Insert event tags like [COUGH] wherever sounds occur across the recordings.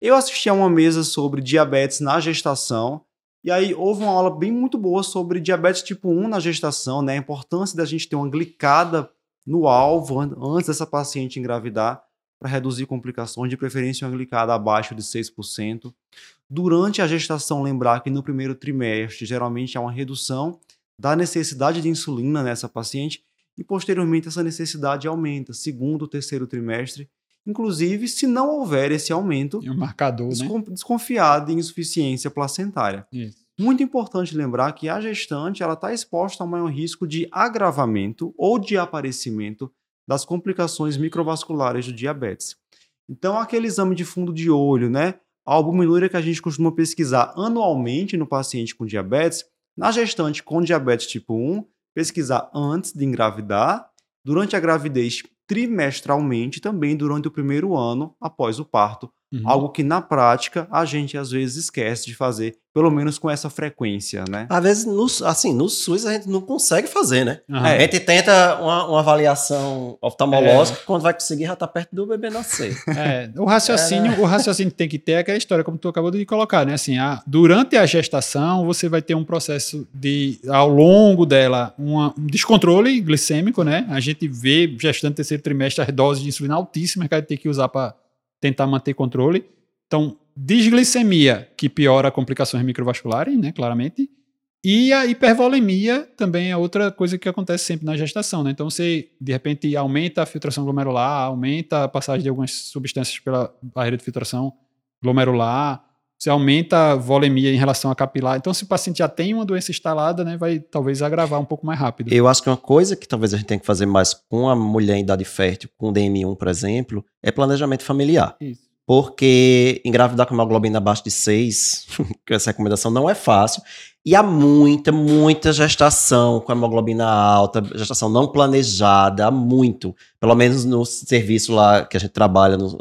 Eu assisti a uma mesa sobre diabetes na gestação, e aí houve uma aula bem muito boa sobre diabetes tipo 1 na gestação, né? A importância da gente ter uma glicada no alvo antes dessa paciente engravidar para reduzir complicações, de preferência uma glicada abaixo de 6%. Durante a gestação, lembrar que no primeiro trimestre geralmente há uma redução da necessidade de insulina nessa paciente e posteriormente essa necessidade aumenta, segundo terceiro trimestre. Inclusive, se não houver esse aumento, é um marcador, descon né? desconfiado em insuficiência placentária. Isso. Muito importante lembrar que a gestante ela está exposta a um maior risco de agravamento ou de aparecimento das complicações microvasculares do diabetes. Então, aquele exame de fundo de olho, né? A albuminúria que a gente costuma pesquisar anualmente no paciente com diabetes, na gestante com diabetes tipo 1, pesquisar antes de engravidar, durante a gravidez trimestralmente, também durante o primeiro ano após o parto, Uhum. Algo que na prática a gente às vezes esquece de fazer, pelo menos com essa frequência, né? Às vezes, no, assim, no SUS a gente não consegue fazer, né? Uhum. A gente tenta uma, uma avaliação oftalmológica, é. quando vai conseguir já tá perto do bebê nascer. É, o raciocínio, é, o raciocínio que tem que ter é aquela história, como tu acabou de colocar, né? Assim, a, durante a gestação, você vai ter um processo de, ao longo dela, uma, um descontrole glicêmico, né? A gente vê gestante terceiro trimestre as doses de insulina altíssimas que a gente tem que usar para tentar manter controle. Então, desglicemia, que piora complicações microvasculares, né, claramente. E a hipervolemia também é outra coisa que acontece sempre na gestação, né? Então você, de repente, aumenta a filtração glomerular, aumenta a passagem de algumas substâncias pela barreira de filtração glomerular, você aumenta a volemia em relação a capilar. Então, se o paciente já tem uma doença instalada, né, vai talvez agravar um pouco mais rápido. Eu acho que uma coisa que talvez a gente tenha que fazer mais com a mulher em idade fértil, com DM1, por exemplo, é planejamento familiar. Isso. Porque engravidar com hemoglobina abaixo de 6, [LAUGHS] que essa recomendação não é fácil, e há muita, muita gestação com hemoglobina alta, gestação não planejada, há muito. Pelo menos no serviço lá que a gente trabalha no,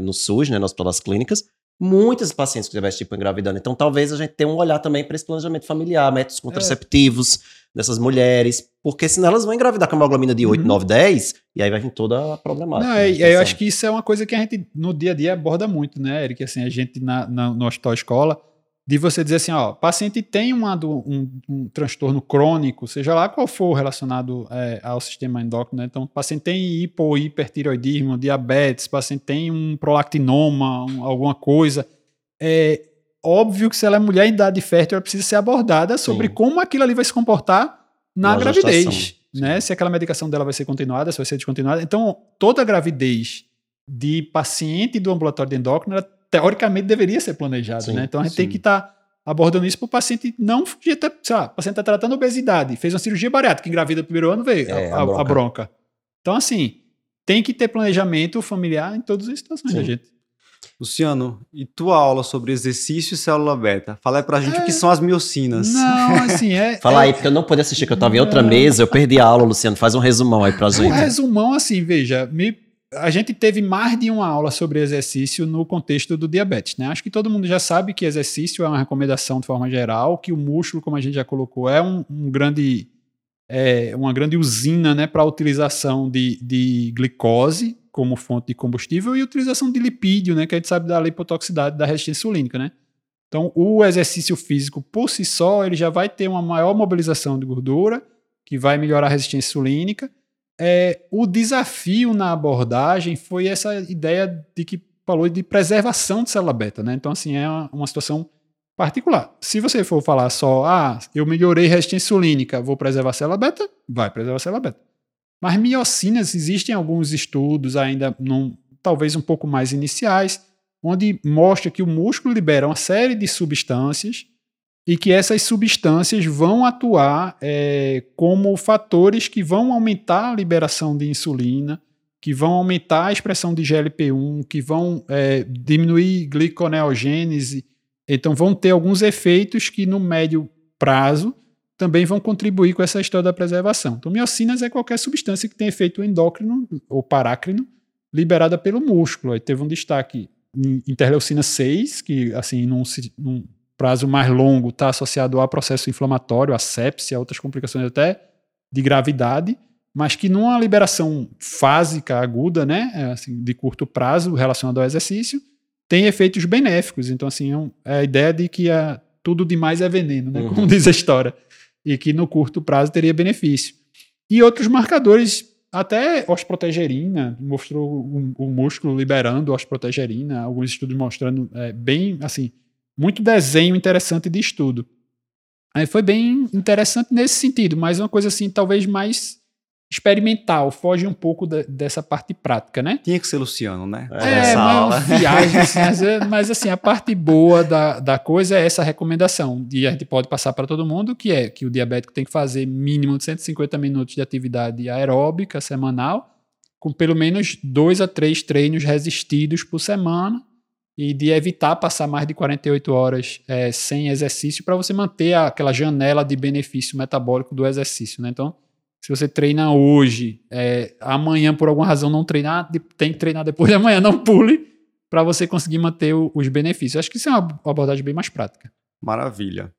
no SUS, né, no Hospital das Clínicas, muitas pacientes com diabetes tipo engravidando. Então, talvez a gente tenha um olhar também para esse planejamento familiar, métodos é. contraceptivos é. dessas mulheres, porque senão elas vão engravidar com a hemoglobina de 8, uhum. 9, 10, e aí vai vir toda a problemática. Não, né, eu acho que isso é uma coisa que a gente no dia a dia aborda muito, né, Eric? Assim, a gente na, na, no hospital escola de você dizer assim, ó, paciente tem uma, um, um, transtorno crônico, seja lá qual for relacionado é, ao sistema endócrino, né? então paciente tem hipo ou hipertiroidismo, diabetes, paciente tem um prolactinoma, um, alguma coisa, é óbvio que se ela é mulher em idade fértil, ela precisa ser abordada sobre Sim. como aquilo ali vai se comportar na, na gravidez, né? Se aquela medicação dela vai ser continuada, se vai ser descontinuada. Então, toda gravidez de paciente do ambulatório de endócrino, ela teoricamente deveria ser planejado, sim, né? Então a gente sim. tem que estar tá abordando isso para o paciente não fugir, sei lá, o paciente está tratando obesidade, fez uma cirurgia bariátrica, engravida no primeiro ano, veio é, a, a, bronca. a, bronca. Então, assim, tem que ter planejamento familiar em todas as situações da gente. Luciano, e tua aula sobre exercício e célula beta? Fala aí pra gente é... o que são as miocinas. Não, [LAUGHS] assim, é. Fala é... aí, porque eu não pude assistir, que eu tava em outra mesa, eu perdi a aula, Luciano. Faz um resumão aí pra gente. Um resumão, assim, veja, me a gente teve mais de uma aula sobre exercício no contexto do diabetes, né? Acho que todo mundo já sabe que exercício é uma recomendação de forma geral, que o músculo, como a gente já colocou, é um, um grande, é, uma grande usina, né, para a utilização de, de glicose como fonte de combustível e utilização de lipídio, né, que a gente sabe da lipotoxicidade da resistência insulínica, né? Então, o exercício físico por si só, ele já vai ter uma maior mobilização de gordura, que vai melhorar a resistência insulínica, é, o desafio na abordagem foi essa ideia de que falou de preservação de célula beta, né? Então, assim, é uma, uma situação particular. Se você for falar só, ah, eu melhorei resistência insulínica, vou preservar a célula beta, vai preservar a célula beta. Mas miocinas, existem alguns estudos ainda, num, talvez um pouco mais iniciais, onde mostra que o músculo libera uma série de substâncias e que essas substâncias vão atuar é, como fatores que vão aumentar a liberação de insulina, que vão aumentar a expressão de GLP-1, que vão é, diminuir gliconeogênese. Então, vão ter alguns efeitos que no médio prazo também vão contribuir com essa história da preservação. Então, miocinas é qualquer substância que tem efeito endócrino ou parácrino liberada pelo músculo. Aí teve um destaque em interleucina 6, que assim, num, num prazo mais longo está associado a processo inflamatório, a sepsia, a outras complicações até de gravidade, mas que numa liberação fásica aguda, né, é, assim, de curto prazo relacionado ao exercício, tem efeitos benéficos. Então, assim, é, é a ideia de que a, tudo demais é veneno, né? Uhum. Como diz a história. E que no curto prazo teria benefício. E outros marcadores, até osprotegerina, mostrou o, o músculo liberando osprotegerina, alguns estudos mostrando é, bem, assim, muito desenho interessante de estudo. Aí foi bem interessante nesse sentido, mas uma coisa assim, talvez mais experimental, foge um pouco da, dessa parte prática, né? Tinha que ser Luciano, né? É, mas viagem, assim, mas, é, mas, assim, a parte boa da, da coisa é essa recomendação, e a gente pode passar para todo mundo, que é que o diabético tem que fazer mínimo de 150 minutos de atividade aeróbica semanal, com pelo menos dois a três treinos resistidos por semana, e de evitar passar mais de 48 horas é, sem exercício para você manter aquela janela de benefício metabólico do exercício, né? Então, se você treina hoje, é, amanhã por alguma razão não treinar, tem que treinar depois de amanhã, [LAUGHS] não pule para você conseguir manter o, os benefícios. Acho que isso é uma abordagem bem mais prática. Maravilha.